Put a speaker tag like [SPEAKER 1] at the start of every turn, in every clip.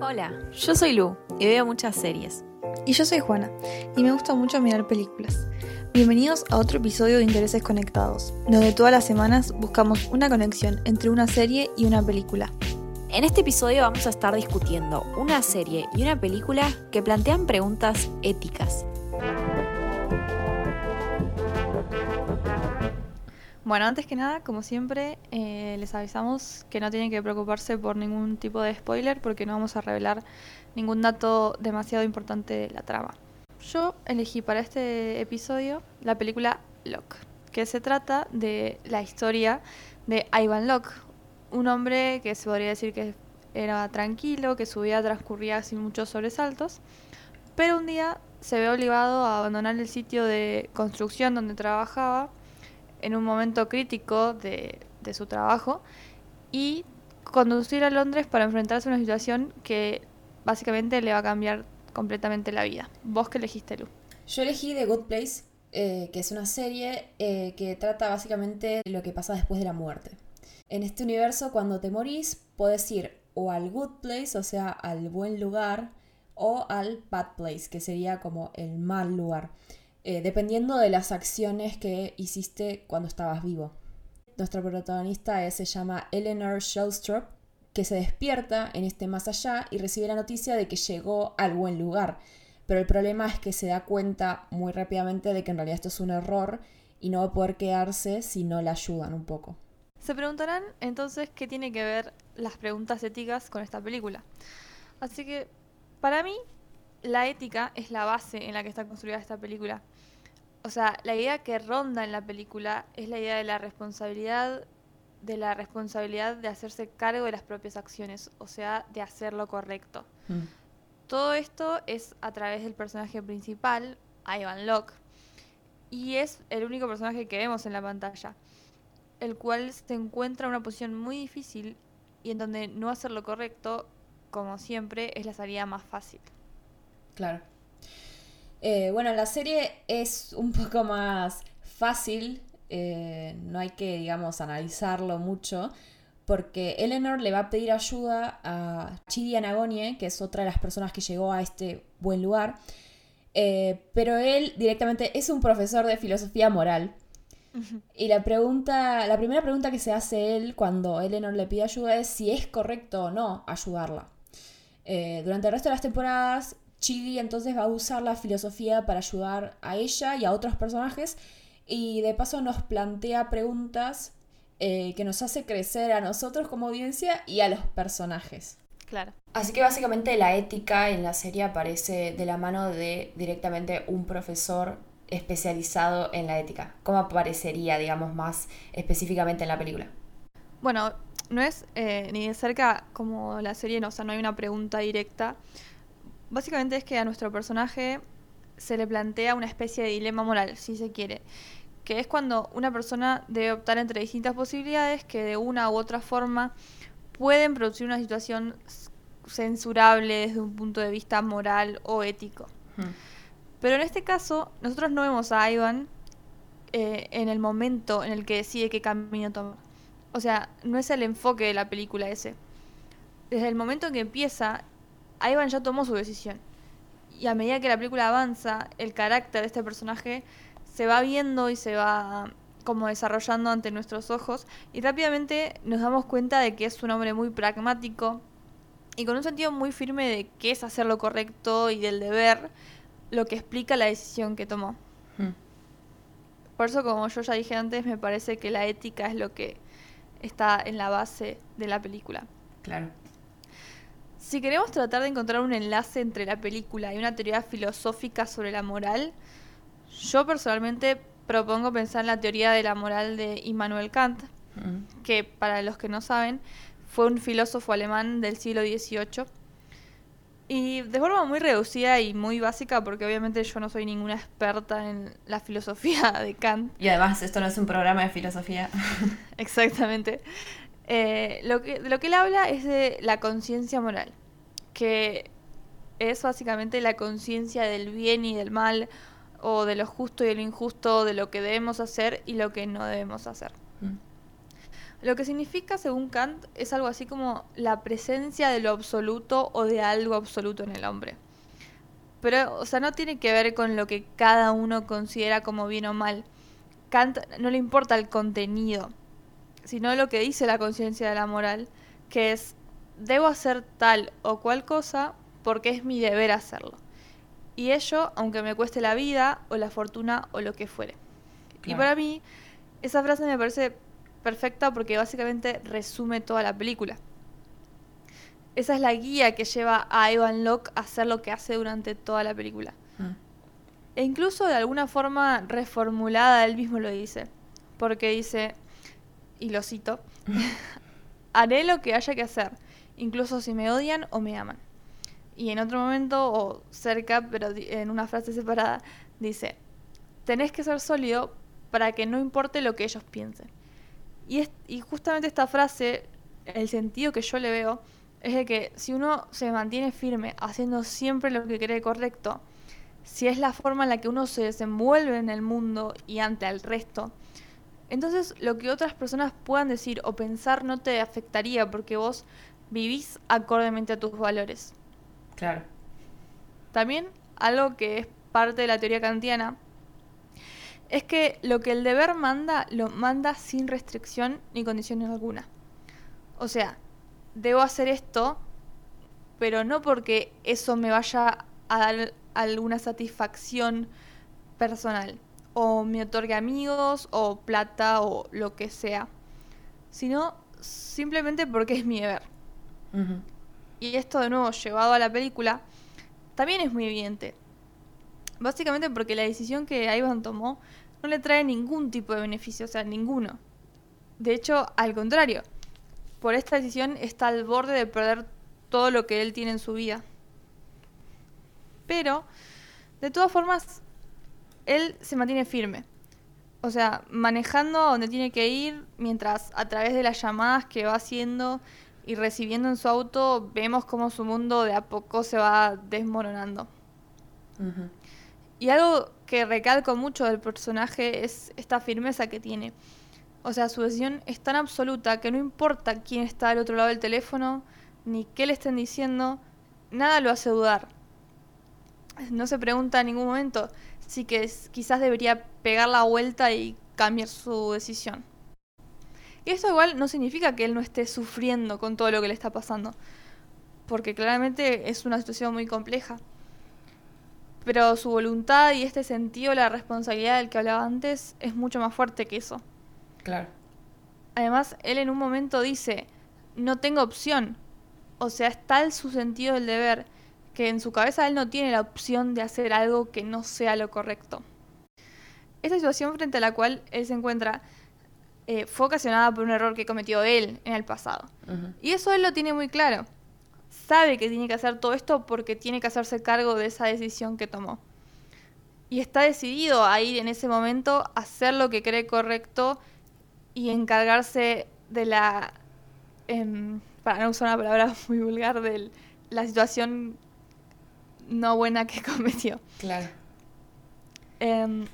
[SPEAKER 1] Hola, yo soy Lu y veo muchas series.
[SPEAKER 2] Y yo soy Juana, y me gusta mucho mirar películas. Bienvenidos a otro episodio de Intereses Conectados, donde todas las semanas buscamos una conexión entre una serie y una película.
[SPEAKER 1] En este episodio vamos a estar discutiendo una serie y una película que plantean preguntas éticas.
[SPEAKER 2] Bueno, antes que nada, como siempre, eh, les avisamos que no tienen que preocuparse por ningún tipo de spoiler porque no vamos a revelar ningún dato demasiado importante de la trama. Yo elegí para este episodio la película Locke, que se trata de la historia de Ivan Locke, un hombre que se podría decir que era tranquilo, que su vida transcurría sin muchos sobresaltos, pero un día se ve obligado a abandonar el sitio de construcción donde trabajaba en un momento crítico de, su trabajo y conducir a Londres para enfrentarse a una situación que básicamente le va a cambiar completamente la vida. ¿Vos qué elegiste, Lu?
[SPEAKER 3] Yo elegí The Good Place, eh, que es una serie eh, que trata básicamente lo que pasa después de la muerte. En este universo, cuando te morís, puedes ir o al Good Place, o sea, al buen lugar, o al Bad Place, que sería como el mal lugar. Eh, dependiendo de las acciones que hiciste cuando estabas vivo. Nuestra protagonista se llama Eleanor Shellstrop, que se despierta en este más allá y recibe la noticia de que llegó al buen lugar. Pero el problema es que se da cuenta muy rápidamente de que en realidad esto es un error y no va a poder quedarse si no la ayudan un poco.
[SPEAKER 2] Se preguntarán entonces qué tiene que ver las preguntas éticas con esta película. Así que, para mí, la ética es la base en la que está construida esta película. O sea, la idea que ronda en la película es la idea de la responsabilidad, de la responsabilidad de hacerse cargo de las propias acciones, o sea, de hacer lo correcto. Mm. Todo esto es a través del personaje principal, Ivan Locke, y es el único personaje que vemos en la pantalla, el cual se encuentra en una posición muy difícil y en donde no hacer lo correcto, como siempre, es la salida más fácil.
[SPEAKER 3] Claro. Eh, bueno, la serie es un poco más fácil, eh, no hay que, digamos, analizarlo mucho, porque Eleanor le va a pedir ayuda a Chidi Anagonie, que es otra de las personas que llegó a este buen lugar, eh, pero él directamente es un profesor de filosofía moral. Y la pregunta, la primera pregunta que se hace él cuando Eleanor le pide ayuda es si es correcto o no ayudarla. durante el resto de las temporadas, Chidi entonces va a usar la filosofía para ayudar a ella y a otros personajes y de paso nos plantea preguntas eh, que nos hace crecer a nosotros como audiencia y a los personajes.
[SPEAKER 2] Claro.
[SPEAKER 3] Así que básicamente la ética en la serie aparece de la mano de directamente un profesor especializado en la ética. ¿Cómo aparecería, digamos, más específicamente en la película?
[SPEAKER 2] Bueno, no es eh, ni de cerca como la serie, no, o sea, no hay una pregunta directa, Básicamente es que a nuestro personaje se le plantea una especie de dilema moral, si se quiere, que es cuando una persona debe optar entre distintas posibilidades que de una u otra forma pueden producir una situación censurable desde un punto de vista moral o ético. Hmm. Pero en este caso, nosotros no vemos a Ivan eh, en el momento en el que decide qué camino tomar. O sea, no es el enfoque de la película ese. Desde el momento en que empieza Ivan ya tomó su decisión. Y a medida que la película avanza, el carácter de este personaje se va viendo y se va como desarrollando ante nuestros ojos y rápidamente nos damos cuenta de que es un hombre muy pragmático y con un sentido muy firme de qué es hacer lo correcto y del deber, lo que explica la decisión que tomó. Hmm. Por eso, como yo ya dije antes, me parece que la ética es lo que está en la base de la película.
[SPEAKER 3] Claro.
[SPEAKER 2] Si queremos tratar de encontrar un enlace entre la película y una teoría filosófica sobre la moral, yo personalmente propongo pensar en la teoría de la moral de Immanuel Kant, que para los que no saben, fue un filósofo alemán del siglo XVIII. Y de forma muy reducida y muy básica, porque obviamente yo no soy ninguna experta en la filosofía de Kant.
[SPEAKER 3] Y además esto no es un programa de filosofía.
[SPEAKER 2] Exactamente. Eh, lo, que, lo que él habla es de la conciencia moral, que es básicamente la conciencia del bien y del mal, o de lo justo y lo injusto, de lo que debemos hacer y lo que no debemos hacer. Mm. Lo que significa, según Kant, es algo así como la presencia de lo absoluto o de algo absoluto en el hombre. Pero, o sea, no tiene que ver con lo que cada uno considera como bien o mal. Kant no le importa el contenido, sino lo que dice la conciencia de la moral, que es, debo hacer tal o cual cosa porque es mi deber hacerlo. Y ello, aunque me cueste la vida o la fortuna o lo que fuere. Y para mí, esa frase me parece perfecta porque básicamente resume toda la película. Esa es la guía que lleva a Ivan Locke a hacer lo que hace durante toda la película. Mm. E incluso de alguna forma reformulada él mismo lo dice. Porque dice, y lo cito, haré lo que haya que hacer, incluso si me odian o me aman. Y en otro momento, o cerca, pero en una frase separada, dice, tenés que ser sólido para que no importe lo que ellos piensen. Y, y justamente esta frase, el sentido que yo le veo, es de que si uno se mantiene firme haciendo siempre lo que cree correcto, si es la forma en la que uno se desenvuelve en el mundo y ante el resto, entonces lo que otras personas puedan decir o pensar no te afectaría porque vos vivís acordemente a tus valores.
[SPEAKER 3] Claro.
[SPEAKER 2] También algo que es parte de la teoría kantiana es que lo que el deber manda, lo manda sin restricción ni condiciones alguna. O sea, debo hacer esto, pero no porque eso me vaya a dar alguna satisfacción personal, o me otorgue amigos, o plata, o lo que sea, sino simplemente porque es mi deber. Y esto de nuevo llevado a la película, también es muy evidente. Básicamente porque la decisión que Ivan tomó no le trae ningún tipo de beneficio, o sea, ninguno. De hecho, al contrario, por esta decisión está al borde de perder todo lo que él tiene en su vida. Pero, de todas formas, él se mantiene firme. O sea, manejando donde tiene que ir, mientras a través de las llamadas que va haciendo y recibiendo en su auto, vemos cómo su mundo de a poco se va desmoronando. Y algo que recalco mucho del personaje es esta firmeza que tiene. O sea, su decisión es tan absoluta que no importa quién está al otro lado del teléfono, ni qué le estén diciendo, nada lo hace dudar. No se pregunta en ningún momento si que quizás debería pegar la vuelta y cambiar su decisión. Y eso igual no significa que él no esté sufriendo con todo lo que le está pasando, porque claramente es una situación muy compleja pero su voluntad y este sentido la responsabilidad del que hablaba antes es mucho más fuerte que eso.
[SPEAKER 3] Claro.
[SPEAKER 2] Además, él en un momento dice, no tengo opción. O sea, es tal su sentido del deber que en su cabeza él no tiene la opción de hacer algo que no sea lo correcto. Esta situación frente a la cual él se encuentra eh, fue ocasionada por un error que cometió él en el pasado. Y eso él lo tiene muy claro sabe que tiene que hacer todo esto porque tiene que hacerse cargo de esa decisión que tomó. Y está decidido a ir en ese momento a hacer lo que cree correcto y encargarse de la, em, para no usar una palabra muy vulgar, de la situación no buena que cometió.
[SPEAKER 3] Claro.
[SPEAKER 2] Em,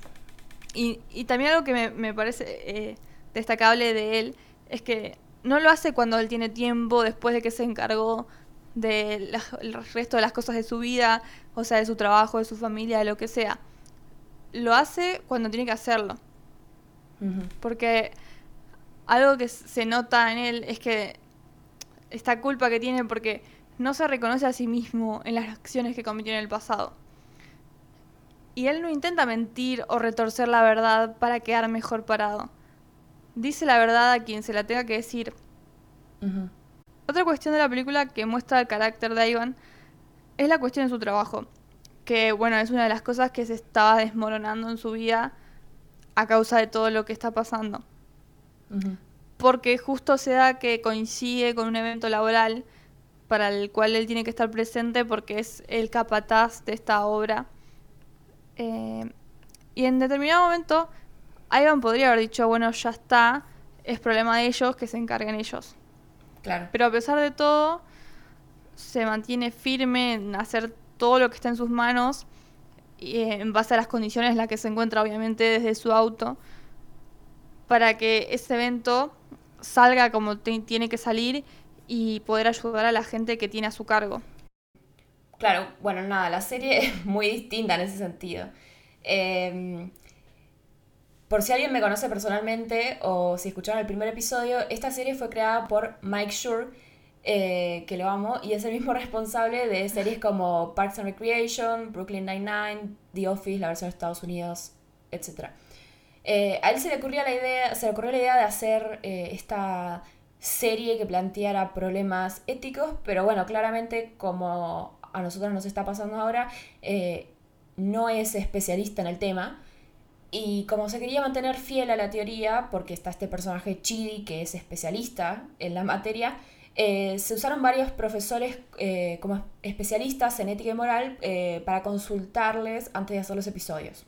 [SPEAKER 2] y, también algo que me, parece eh, destacable de él es que no lo hace cuando él tiene tiempo después de que se encargó del resto de las cosas de su vida, o sea, de su trabajo, de su familia, de lo que sea. Lo hace cuando tiene que hacerlo. Porque algo que se nota en él es que esta culpa que tiene porque no se reconoce a sí mismo en las acciones que cometió en el pasado. Y él no intenta mentir o retorcer la verdad para quedar mejor parado. Dice la verdad a quien se la tenga que decir. Otra cuestión de la película que muestra el carácter de Ivan es la cuestión de su trabajo, que bueno, es una de las cosas que se estaba desmoronando en su vida a causa de todo lo que está pasando. Porque justo se da que coincide con un evento laboral para el cual él tiene que estar presente porque es el capataz de esta obra. Eh, y en determinado momento, Ivan podría haber dicho, bueno, ya está, es problema de ellos, que se encarguen ellos. Pero a pesar de todo, se mantiene firme en hacer todo lo que está en sus manos y eh, en base a las condiciones en las que se encuentra obviamente desde su auto para que ese evento salga como tiene que salir y poder ayudar a la gente que tiene a su cargo.
[SPEAKER 3] Claro, bueno, nada, la serie es muy distinta en ese sentido. Em, por si alguien me conoce personalmente o si escucharon el primer episodio, esta serie fue creada por Mike Schur, eh, que lo amo, y es el mismo responsable de series como Parks and Recreation, Brooklyn Nine-Nine, The Office, la versión de Estados Unidos, etc. Eh, a él se le ocurrió la idea, se le ocurrió la idea de hacer eh, esta serie que planteara problemas éticos, pero bueno, claramente como a nosotros nos está pasando ahora, no es especialista en el tema. Y como se quería mantener fiel a la teoría, porque está este personaje Chidi, que es especialista en la materia, eh, se usaron varios profesores eh, como especialistas en ética y moral eh, para consultarles antes de hacer los episodios.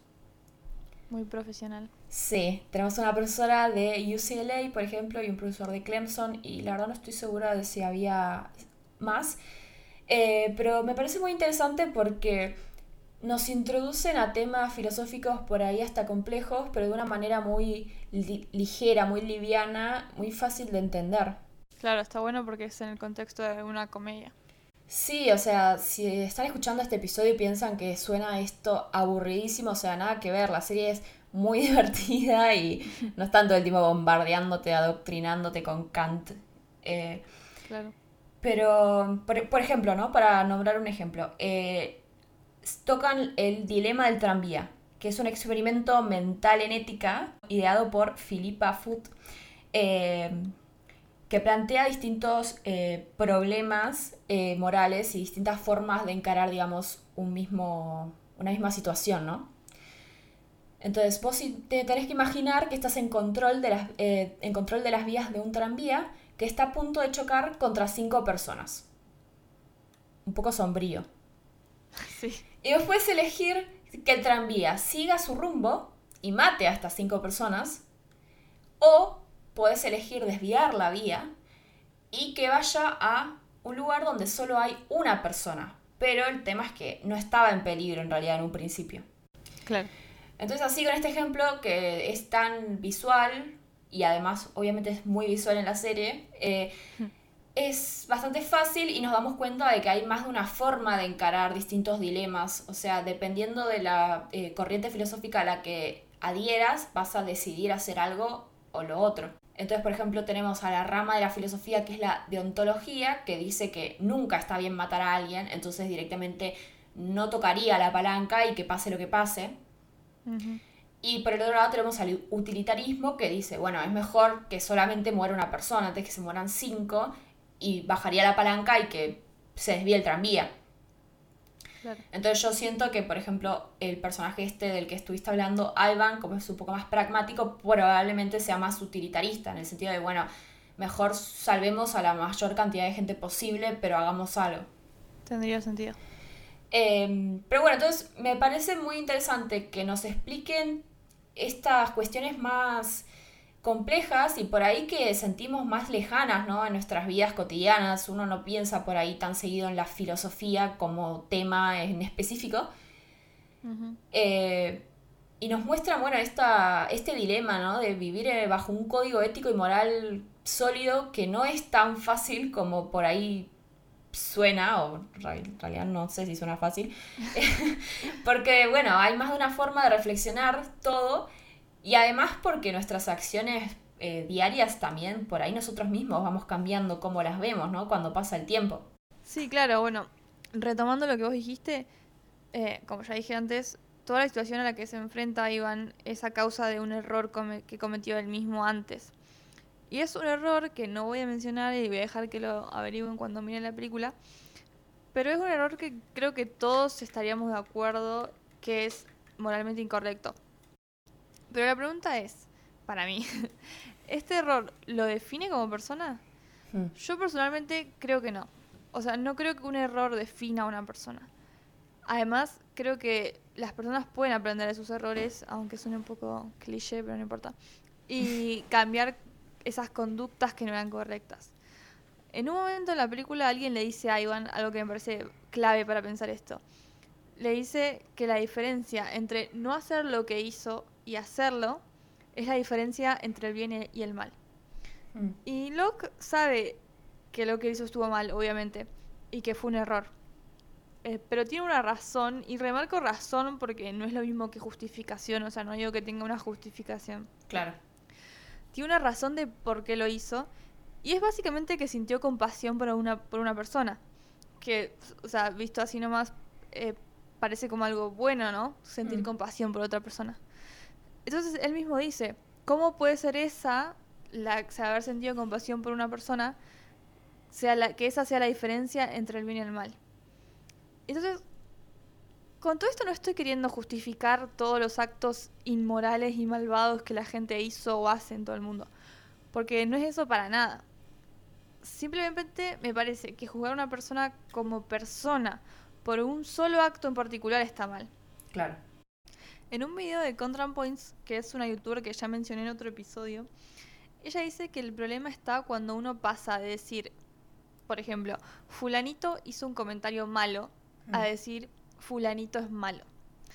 [SPEAKER 2] Muy profesional.
[SPEAKER 3] Sí, tenemos una profesora de UCLA, por ejemplo, y un profesor de Clemson, y la verdad no estoy segura de si había más. pero me parece muy interesante porque nos introducen a temas filosóficos por ahí hasta complejos, pero de una manera muy ligera, muy liviana, muy fácil de entender.
[SPEAKER 2] Claro, está bueno porque es en el contexto de una comedia.
[SPEAKER 3] Sí, o sea, si están escuchando este episodio y piensan que suena esto aburridísimo, o sea, nada que ver, la serie es muy divertida y no es tanto el tiempo bombardeándote, adoctrinándote con Kant. Eh, claro. Pero, por, ejemplo, ¿no? Para nombrar un ejemplo, eh, tocan el dilema del tranvía, que es un experimento mental en ética ideado por Philippa Foot. Eh, que plantea distintos eh, problemas eh, morales y distintas formas de encarar, digamos, un mismo, una misma situación, ¿no? Entonces, vos te tenés que imaginar que estás en control, de las, eh, en control de las vías de un tranvía que está a punto de chocar contra cinco personas. Un poco sombrío. Sí. Y vos puedes elegir que el tranvía siga su rumbo y mate a estas cinco personas, o puedes elegir desviar la vía y que vaya a un lugar donde solo hay una persona. Pero el tema es que no estaba en peligro en realidad en un principio. Claro. Entonces así con este ejemplo que es tan visual y además obviamente es muy visual en la serie, eh, hmm. Es bastante fácil y nos damos cuenta de que hay más de una forma de encarar distintos dilemas. O sea, dependiendo de la eh, corriente filosófica a la que adhieras, vas a decidir hacer algo o lo otro. Entonces, por ejemplo, tenemos a la rama de la filosofía que es la deontología, que dice que nunca está bien matar a alguien, entonces directamente no tocaría la palanca y que pase lo que pase. Y por el otro lado tenemos al utilitarismo que dice, bueno, es mejor que solamente muera una persona antes que se mueran cinco y bajaría la palanca y que se desvíe el tranvía. Entonces yo siento que, por ejemplo, el personaje este del que estuviste hablando, Ivan, como es un poco más pragmático, probablemente sea más utilitarista, en el sentido de, bueno, mejor salvemos a la mayor cantidad de gente posible, pero hagamos algo.
[SPEAKER 2] Tendría sentido.
[SPEAKER 3] Em, pero bueno, entonces me parece muy interesante que nos expliquen estas cuestiones más complejas y por ahí que sentimos más lejanas ¿no? en nuestras vidas cotidianas. Uno no piensa por ahí tan seguido en la filosofía como tema en específico. Eh, y nos muestra, bueno, esta, este dilema ¿no? de vivir eh, bajo un código ético y moral sólido que no es tan fácil como por ahí suena, o en realidad no sé si suena fácil, porque bueno, hay más de una forma de reflexionar todo y además porque nuestras acciones eh, diarias también, por ahí nosotros mismos vamos cambiando cómo las vemos, ¿no? Cuando pasa el tiempo.
[SPEAKER 2] Sí, claro, bueno, retomando lo que vos dijiste, eh, como ya dije antes, toda la situación a la que se enfrenta Iván es a causa de un error que cometió él mismo antes. Y es un error que no voy a mencionar y voy a dejar que lo averigüen cuando miren la película, pero es un error que creo que todos estaríamos de acuerdo que es moralmente incorrecto. Pero la pregunta es, para mí, ¿este error lo define como persona? Hmm. Yo personalmente creo que no. O sea, no creo que un error defina a una persona. Además, creo que las personas pueden aprender de sus errores, aunque suene un poco cliché, pero no importa. Y cambiar esas conductas que no eran correctas. En un momento en la película alguien le dice a Ivan algo que me parece clave para pensar esto. Le dice que la diferencia entre no hacer lo que hizo y hacerlo es la diferencia entre el bien y el mal. Mm. Y Locke sabe que lo que hizo estuvo mal, obviamente, y que fue un error. Eh, pero tiene una razón, y remarco razón porque no es lo mismo que justificación, o sea, no digo que tenga una justificación.
[SPEAKER 3] Claro.
[SPEAKER 2] Tiene una razón de por qué lo hizo, y es básicamente que sintió compasión por una, por una persona. Que, o sea, visto así nomás, eh, parece como algo bueno, ¿no? Sentir mm. compasión por otra persona. Entonces él mismo dice, ¿cómo puede ser esa, la, o haber sentido compasión por una persona, sea la, que esa sea la diferencia entre el bien y el mal? Entonces, con todo esto no estoy queriendo justificar todos los actos inmorales y malvados que la gente hizo o hace en todo el mundo, porque no es eso para nada. Simplemente me parece que juzgar a una persona como persona por un solo acto en particular está mal.
[SPEAKER 3] Claro.
[SPEAKER 2] En un video de ContraPoints, que es una youtuber que ya mencioné en otro episodio, ella dice que el problema está cuando uno pasa de decir, por ejemplo, fulanito hizo un comentario malo, a mm. decir fulanito es malo.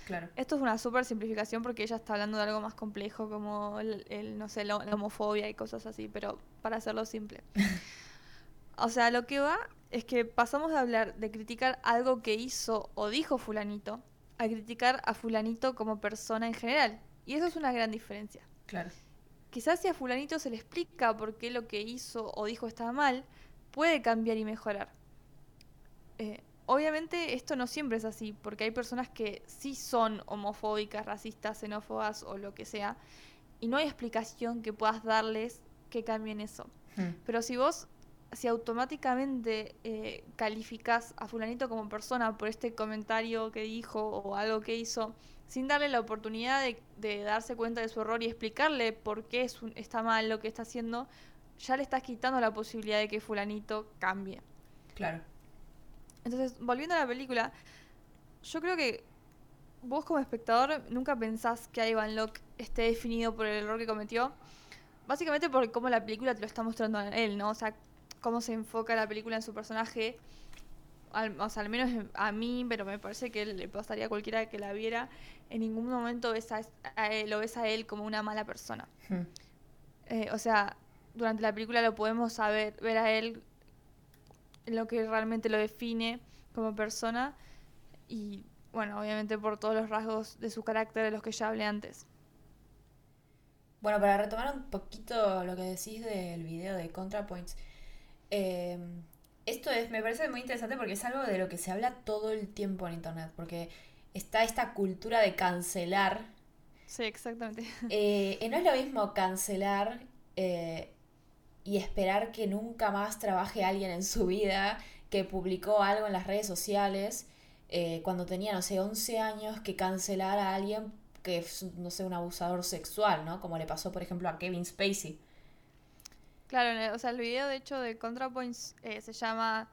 [SPEAKER 3] Claro.
[SPEAKER 2] Esto es una súper simplificación porque ella está hablando de algo más complejo como el, no sé, la, homofobia y cosas así, pero para hacerlo simple. o sea, lo que va es que pasamos de hablar, de criticar algo que hizo o dijo fulanito, a criticar a fulanito como persona en general. Y eso es una gran diferencia.
[SPEAKER 3] Claro.
[SPEAKER 2] Quizás si a fulanito se le explica por qué lo que hizo o dijo estaba mal, puede cambiar y mejorar. Eh, obviamente esto no siempre es así, porque hay personas que sí son homofóbicas, racistas, xenófobas o lo que sea, y no hay explicación que puedas darles que cambien eso. Hmm. Pero si vos si automáticamente eh, calificas a fulanito como persona por este comentario que dijo o algo que hizo, sin darle la oportunidad de, darse cuenta de su error y explicarle por qué es está mal lo que está haciendo, ya le estás quitando la posibilidad de que fulanito cambie.
[SPEAKER 3] Claro.
[SPEAKER 2] Entonces, volviendo a la película, yo creo que vos como espectador nunca pensás que Ivan Locke esté definido por el error que cometió. Básicamente por cómo la película te lo está mostrando a él, ¿no? O sea, cómo se enfoca la película en su personaje. Al, o sea, al menos a mí, pero me parece que le pasaría a cualquiera que la viera. En ningún momento ves a, lo ves a él como una mala persona. Hmm. Eh, o sea, durante la película lo podemos saber, ver a él lo que realmente lo define como persona. Y bueno, obviamente por todos los rasgos de su carácter de los que ya hablé antes.
[SPEAKER 3] Bueno, para retomar un poquito lo que decís del video de ContraPoints, Em, esto es, me parece muy interesante porque es algo de lo que se habla todo el tiempo en Internet, porque está esta cultura de cancelar.
[SPEAKER 2] Sí, exactamente.
[SPEAKER 3] Eh, no es lo mismo cancelar eh, y esperar que nunca más trabaje alguien en su vida que publicó algo en las redes sociales eh, cuando tenía, no sé, 11 años, que cancelar a alguien que es, no sé, un abusador sexual, ¿no? Como le pasó, por ejemplo, a Kevin Spacey.
[SPEAKER 2] Claro, o sea, el video de hecho de ContraPoints eh, se llama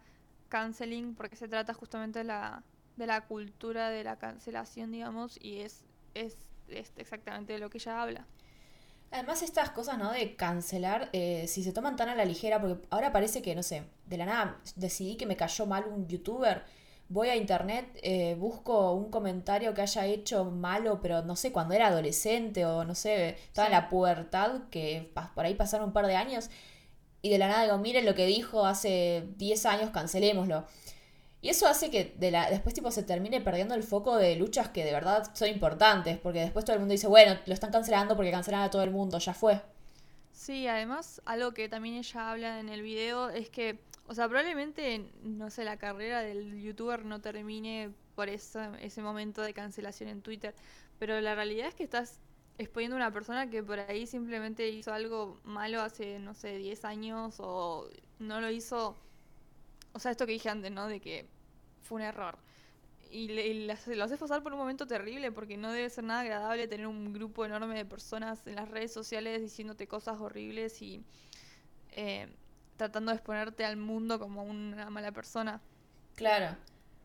[SPEAKER 2] Canceling porque se trata justamente de la, de la cultura de la cancelación, digamos, y es, es, exactamente de lo que ella habla.
[SPEAKER 3] Además, estas cosas, ¿no? De cancelar, eh, si se toman tan a la ligera, porque ahora parece que, no sé, de la nada decidí que me cayó mal un youtuber, voy a internet, eh, busco un comentario que haya hecho malo, pero no sé, cuando era adolescente o no sé, estaba en la pubertad, que por ahí pasaron un par de años, y de la nada digo, miren lo que dijo hace 10 años, cancelémoslo. Y eso hace que de la, después tipo se termine perdiendo el foco de luchas que de verdad son importantes, porque después todo el mundo dice, bueno, lo están cancelando porque cancelan a todo el mundo, ya fue.
[SPEAKER 2] Sí, además, algo que también ella habla en el video es que o sea, probablemente, no sé, la carrera del youtuber no termine por ese momento de cancelación en Twitter, pero la realidad es que estás exponiendo a una persona que por ahí simplemente hizo algo malo hace, no sé, 10 años o no lo hizo, o sea, esto que dije antes, ¿no? De que fue un error. Y, lo haces pasar por un momento terrible porque no debe ser nada agradable tener un grupo enorme de personas en las redes sociales diciéndote cosas horribles y... Eh, tratando de exponerte al mundo como una mala persona.
[SPEAKER 3] Claro.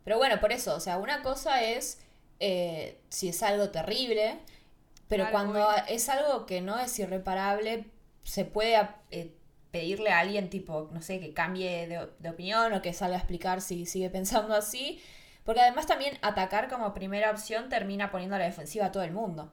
[SPEAKER 3] Pero bueno, por eso, o sea, una cosa es eh, si es algo terrible, pero cuando es algo que no es irreparable, se puede eh, pedirle a alguien tipo, no sé, que cambie de, opinión o que salga a explicar si sigue pensando así. Porque además también atacar como primera opción termina poniendo a la defensiva a todo el mundo.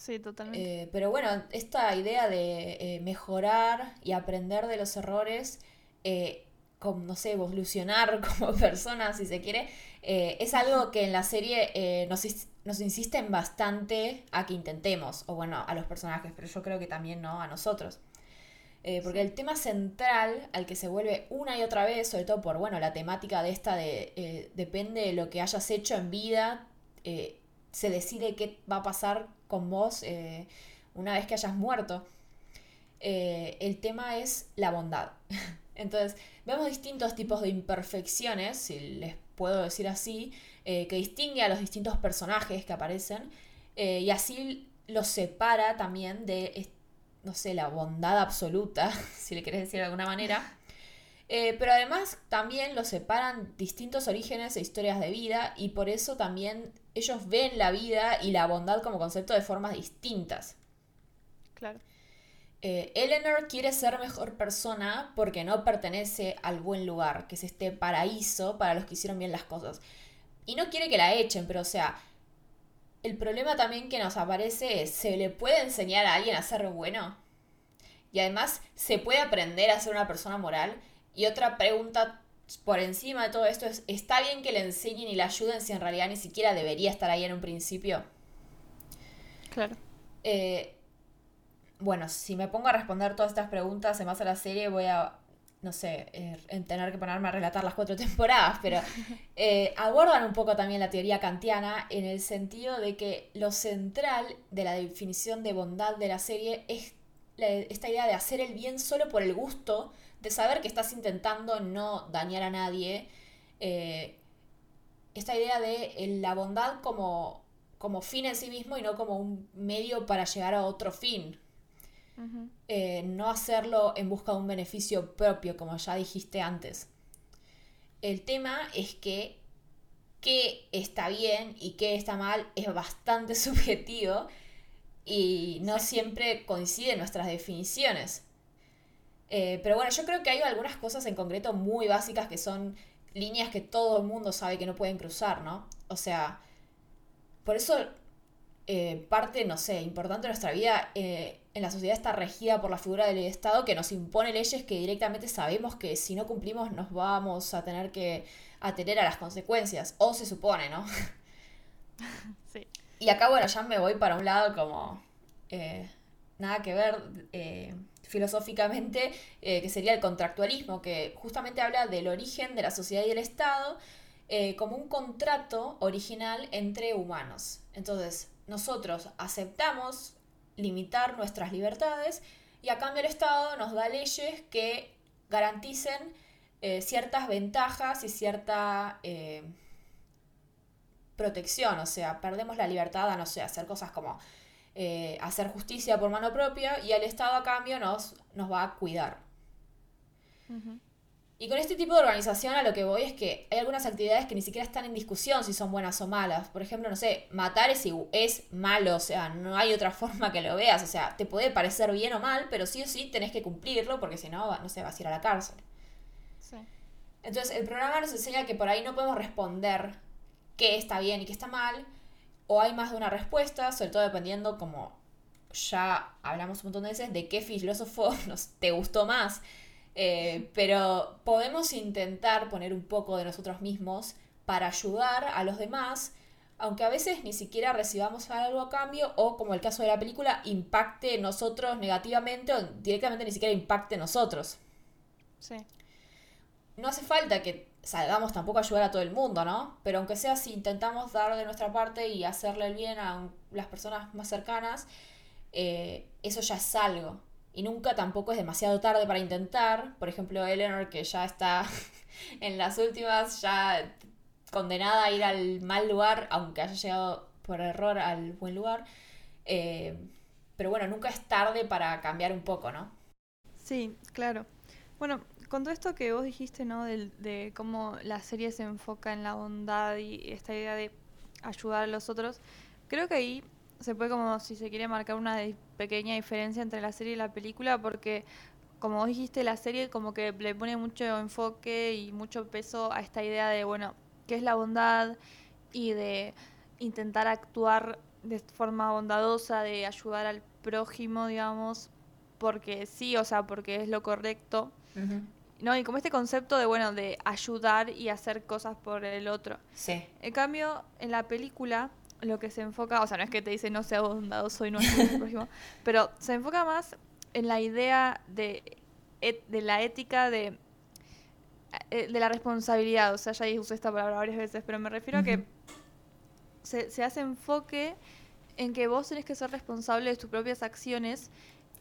[SPEAKER 2] Sí, totalmente.
[SPEAKER 3] Eh, pero bueno, esta idea de eh, mejorar y aprender de los errores, eh, como, no sé, evolucionar como persona, si se quiere, es algo que en la serie nos, nos insisten bastante a que intentemos, o bueno, a los personajes, pero yo creo que también no a nosotros. porque el tema central al que se vuelve una y otra vez, sobre todo por bueno, la temática de esta de depende de lo que hayas hecho en vida, se decide qué va a pasar con vos eh, una vez que hayas muerto. Eh, el tema es la bondad. Entonces, vemos distintos tipos de imperfecciones, si les puedo decir así, eh, que distingue a los distintos personajes que aparecen y así los separa también de, no sé, la bondad absoluta, si le querés decir de alguna manera. Pero además también los separan distintos orígenes e historias de vida y por eso también ellos ven la vida y la bondad como concepto de formas distintas.
[SPEAKER 2] Claro.
[SPEAKER 3] Eh, Eleanor quiere ser mejor persona porque no pertenece al buen lugar, que es este paraíso para los que hicieron bien las cosas. Y no quiere que la echen, pero o sea, el problema también que nos aparece es, ¿se le puede enseñar a alguien a ser bueno? Y además, ¿se puede aprender a ser una persona moral? Y otra pregunta por encima de todo esto es, ¿está bien que le enseñen y le ayuden si en realidad ni siquiera debería estar ahí en un principio?
[SPEAKER 2] Claro.
[SPEAKER 3] Eh, bueno, si me pongo a responder todas estas preguntas en base a la serie, voy a, no sé, eh, tener que ponerme a relatar las cuatro temporadas, pero eh, abordan un poco también la teoría kantiana en el sentido de que lo central de la definición de bondad de la serie es esta idea de hacer el bien solo por el gusto de saber que estás intentando no dañar a nadie. Eh, esta idea de la bondad como, como fin en sí mismo y no como un medio para llegar a otro fin. Eh, no hacerlo en busca de un beneficio propio, como ya dijiste antes. El tema es que qué está bien y qué está mal es bastante subjetivo y no siempre coinciden nuestras definiciones. Eh, pero bueno, yo creo que hay algunas cosas en concreto muy básicas que son líneas que todo el mundo sabe que no pueden cruzar, ¿no? O sea, por eso eh, parte, no sé, importante de nuestra vida eh, en la sociedad está regida por la figura del Estado que nos impone leyes que directamente sabemos que si no cumplimos nos vamos a tener que atener a las consecuencias, o se supone, ¿no?
[SPEAKER 2] Sí.
[SPEAKER 3] Y acá, bueno, ya me voy para un lado como... nada que ver filosóficamente, eh, que sería el contractualismo, que justamente habla del origen de la sociedad y el Estado eh, como un contrato original entre humanos. Entonces, nosotros aceptamos limitar nuestras libertades y a cambio el Estado nos da leyes que garanticen eh, ciertas ventajas y cierta protección, o sea, perdemos la libertad a, no sé, hacer cosas como eh, hacer justicia por mano propia y el Estado a cambio nos, nos va a cuidar. Y con este tipo de organización a lo que voy es que hay algunas actividades que ni siquiera están en discusión si son buenas o malas. Por ejemplo, no sé, matar es, es malo, o sea, no hay otra forma que lo veas. O sea, te puede parecer bien o mal, pero sí o sí tenés que cumplirlo porque si no, no sé, vas a ir a la cárcel. Entonces, el programa nos enseña que por ahí no podemos responder qué está bien y qué está mal, o hay más de una respuesta, sobre todo dependiendo, como ya hablamos un montón de veces, de qué filósofo nos, te gustó más. Eh, pero podemos intentar poner un poco de nosotros mismos para ayudar a los demás, aunque a veces ni siquiera recibamos algo a cambio o, como el caso de la película, impacte nosotros negativamente o directamente ni siquiera impacte nosotros.
[SPEAKER 2] Sí.
[SPEAKER 3] No hace falta que salgamos tampoco a ayudar a todo el mundo, ¿no? Pero aunque sea si intentamos dar de nuestra parte y hacerle el bien a las personas más cercanas, eh, eso ya es algo. Y nunca tampoco es demasiado tarde para intentar. Por ejemplo, Eleanor, que ya está en las últimas, ya condenada a ir al mal lugar, aunque haya llegado por error al buen lugar. Eh, pero bueno, nunca es tarde para cambiar un poco, ¿no?
[SPEAKER 2] Sí, claro. Bueno, con todo esto que vos dijiste, ¿no? De, de, cómo la serie se enfoca en la bondad y esta idea de ayudar a los otros, creo que ahí se puede como, si se quiere, marcar una pequeña diferencia entre la serie y la película, porque como vos dijiste, la serie como que le pone mucho enfoque y mucho peso a esta idea de, bueno, qué es la bondad y de intentar actuar de forma bondadosa, de ayudar al prójimo, digamos, porque sí, o sea, porque es lo correcto. ¿No? Y como este concepto de, bueno, de ayudar y hacer cosas por el otro.
[SPEAKER 3] Sí.
[SPEAKER 2] En cambio, en la película, lo que se enfoca, o sea, no es que te dice no sea bondadoso y no al prójimo, pero se enfoca más en la idea de, de la ética de, eh, de la responsabilidad. O sea, ya usé esta palabra varias veces, pero me refiero a que se, se hace enfoque en que vos tenés que ser responsable de tus propias acciones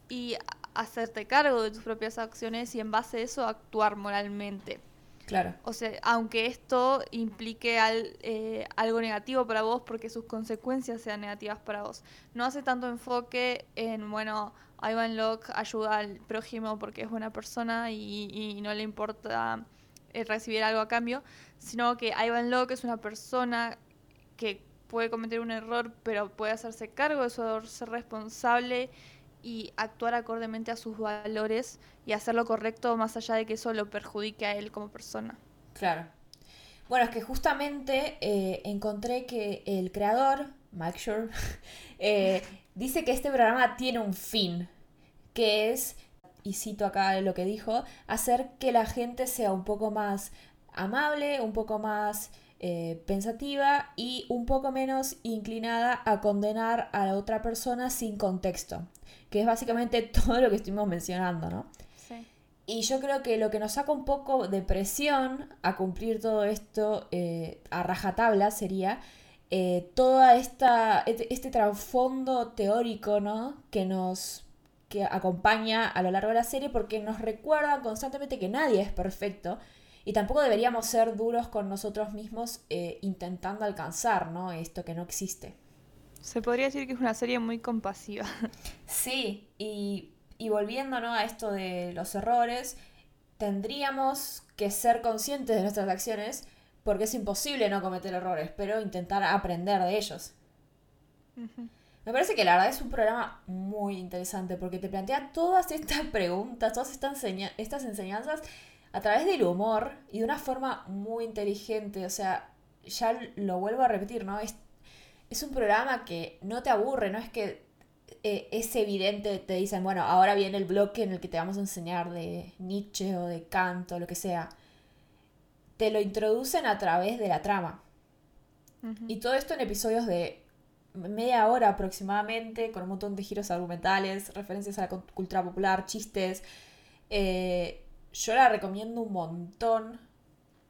[SPEAKER 2] y hacerte cargo de tus propias acciones y en base a eso actuar moralmente.
[SPEAKER 3] Claro.
[SPEAKER 2] O sea, aunque esto implique al, eh, algo negativo para vos porque sus consecuencias sean negativas para vos. No hace tanto enfoque en, bueno, Ivan Locke ayuda al prójimo porque es buena persona y, no le importa eh, recibir algo a cambio, sino que Ivan Locke es una persona que puede cometer un error, pero puede hacerse cargo de su error, ser responsable y actuar acordemente a sus valores y hacer lo correcto más allá de que eso lo perjudique a él como persona.
[SPEAKER 3] Claro. Bueno, es que justamente eh, encontré que el creador, Mike Shore, eh, dice que este programa tiene un fin, que es, y cito acá lo que dijo, hacer que la gente sea un poco más amable, un poco más eh, pensativa y un poco menos inclinada a condenar a la otra persona sin contexto que es básicamente todo lo que estuvimos mencionando, ¿no?
[SPEAKER 2] Sí.
[SPEAKER 3] Y yo creo que lo que nos saca un poco de presión a cumplir todo esto eh, a rajatabla sería eh, toda esta este, este, trasfondo teórico, ¿no? Que nos que acompaña a lo largo de la serie porque nos recuerda constantemente que nadie es perfecto y tampoco deberíamos ser duros con nosotros mismos eh, intentando alcanzar, ¿no? Esto que no existe.
[SPEAKER 2] Se podría decir que es una serie muy compasiva.
[SPEAKER 3] Sí, y, y volviendo a esto de los errores, tendríamos que ser conscientes de nuestras acciones porque es imposible no cometer errores, pero intentar aprender de ellos. Me parece que la verdad es un programa muy interesante porque te plantea todas estas preguntas, todas estas, estas enseñanzas a través del humor y de una forma muy inteligente. O sea, ya lo vuelvo a repetir, ¿no? Es es un programa que no te aburre, no es que eh, es evidente, te dicen, bueno, ahora viene el bloque en el que te vamos a enseñar de Nietzsche o de Kant o lo que sea. Te lo introducen a través de la trama. Y todo esto en episodios de media hora aproximadamente, con un montón de giros argumentales, referencias a la cultura popular, chistes. Eh, yo la recomiendo un montón.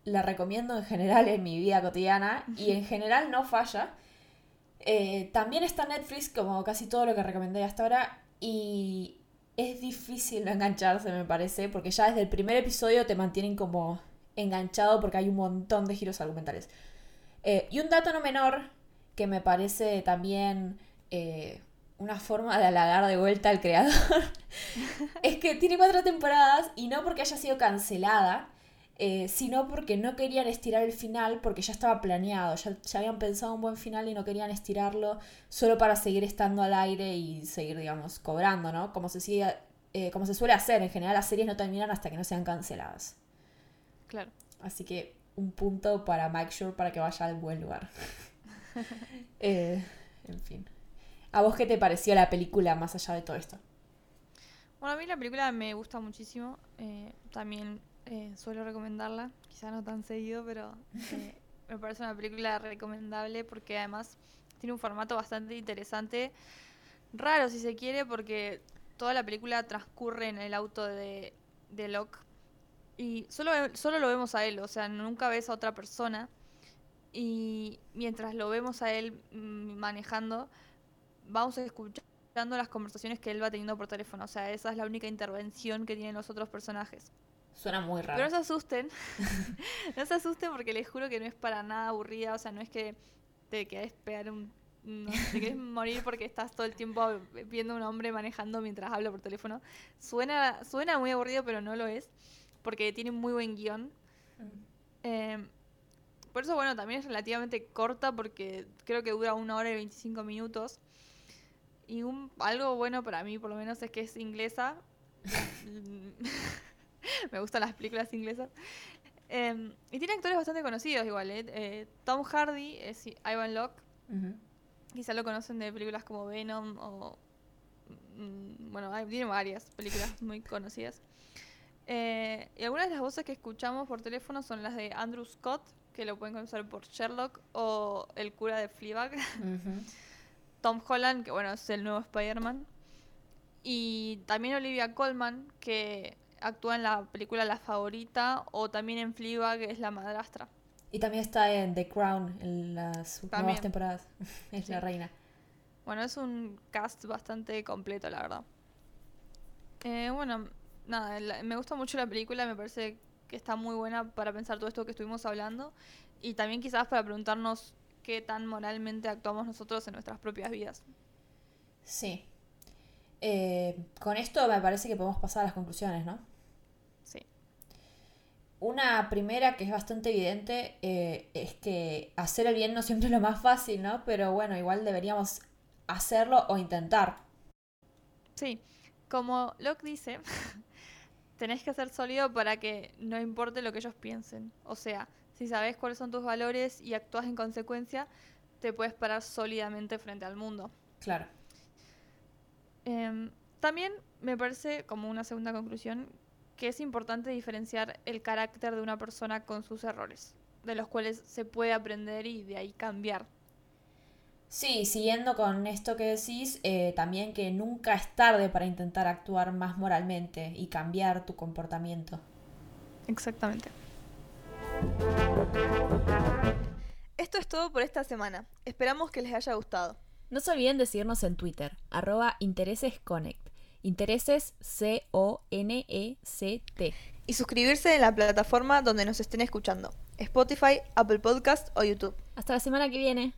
[SPEAKER 3] La recomiendo en general en mi vida cotidiana y en general no falla. Eh, también está Netflix, como casi todo lo que recomendé hasta ahora, y es difícil no engancharse, me parece, porque ya desde el primer episodio te mantienen como enganchado porque hay un montón de giros argumentales. Eh, y un dato no menor, que me parece también eh, una forma de halagar de vuelta al creador, es que tiene cuatro temporadas y no porque haya sido cancelada, eh, sino porque no querían estirar el final porque ya estaba planeado, ya, habían pensado un buen final y no querían estirarlo solo para seguir estando al aire y seguir, digamos, cobrando, ¿no? Como se, sigue, eh, como se suele hacer, en general las series no terminan hasta que no sean canceladas.
[SPEAKER 2] Claro.
[SPEAKER 3] Así que un punto para Mike Shore para que vaya al buen lugar. Eh, en fin. ¿A vos qué te pareció la película más allá de todo esto?
[SPEAKER 2] Bueno, a mí la película me gusta muchísimo. también eh, suelo recomendarla, quizá no tan seguido, pero eh, me parece una película recomendable porque además tiene un formato bastante interesante, raro si se quiere, porque toda la película transcurre en el auto de, de Locke y solo, solo lo vemos a él, o sea, nunca ves a otra persona y mientras lo vemos a él mm, manejando, vamos escuchando las conversaciones que él va teniendo por teléfono, o sea, esa es la única intervención que tienen los otros personajes.
[SPEAKER 3] Suena muy raro.
[SPEAKER 2] Pero no se asusten. no se asusten porque les juro que no es para nada aburrida. O sea, no es que te quedes pegar un. No, te quieres morir porque estás todo el tiempo viendo a un hombre manejando mientras habla por teléfono. Suena, suena muy aburrido, pero no lo es. Porque tiene muy buen guion. Em, por eso, bueno, también es relativamente corta porque creo que dura una hora y 25 minutos. Y un, algo bueno para mí, por lo menos, es que es inglesa. me gustan las películas inglesas. Em, y tiene actores bastante conocidos igual, ¿eh? eh Tom Hardy es Ivan Locke. Quizá lo conocen de películas como Venom o... mm, Bueno, hay, tiene varias películas muy conocidas. Eh, y algunas de las voces que escuchamos por teléfono son las de Andrew Scott, que lo pueden conocer por Sherlock, o el cura de Fleabag.
[SPEAKER 3] Ujú.
[SPEAKER 2] Tom Holland, que bueno, es el nuevo Spider-Man. Y también Olivia Colman, que actúa en la película La Favorita, o también en Fleabag, que es la madrastra.
[SPEAKER 3] Y también está en The Crown en las
[SPEAKER 2] También.
[SPEAKER 3] nuevas temporadas. es
[SPEAKER 2] Sí.
[SPEAKER 3] la reina.
[SPEAKER 2] Bueno, es un cast bastante completo, la verdad. Eh, bueno, nada, la- me gusta mucho la película, me parece que está muy buena para pensar todo esto que estuvimos hablando y también quizás para preguntarnos qué tan moralmente actuamos nosotros en nuestras propias vidas.
[SPEAKER 3] Sí. Eh, con esto me parece que podemos pasar a las conclusiones, ¿no?
[SPEAKER 2] Sí.
[SPEAKER 3] Una primera que es bastante evidente eh, es que hacer el bien no siempre es lo más fácil, ¿no? Pero bueno, igual deberíamos hacerlo o intentar.
[SPEAKER 2] Sí, como Locke dice, tenés que ser sólido para que no importe lo que ellos piensen. O sea, si sabes cuáles son tus valores y actúas en consecuencia, te puedes parar sólidamente frente al mundo.
[SPEAKER 3] Claro.
[SPEAKER 2] Em, también me parece, como una segunda conclusión, que es importante diferenciar el carácter de una persona con sus errores, de los cuales se puede aprender y de ahí cambiar.
[SPEAKER 3] Sí, siguiendo con esto que decís, eh, también que nunca es tarde para intentar actuar más moralmente y cambiar tu comportamiento.
[SPEAKER 2] Exactamente. Esto es todo por esta semana. Esperamos que les haya gustado.
[SPEAKER 1] No se olviden de seguirnos en Twitter, arroba interesesconnect. Intereses C-O-N-E-C-T.
[SPEAKER 2] Y suscribirse en la plataforma donde nos estén escuchando. Spotify, Apple Podcast o YouTube.
[SPEAKER 1] Hasta la semana que viene.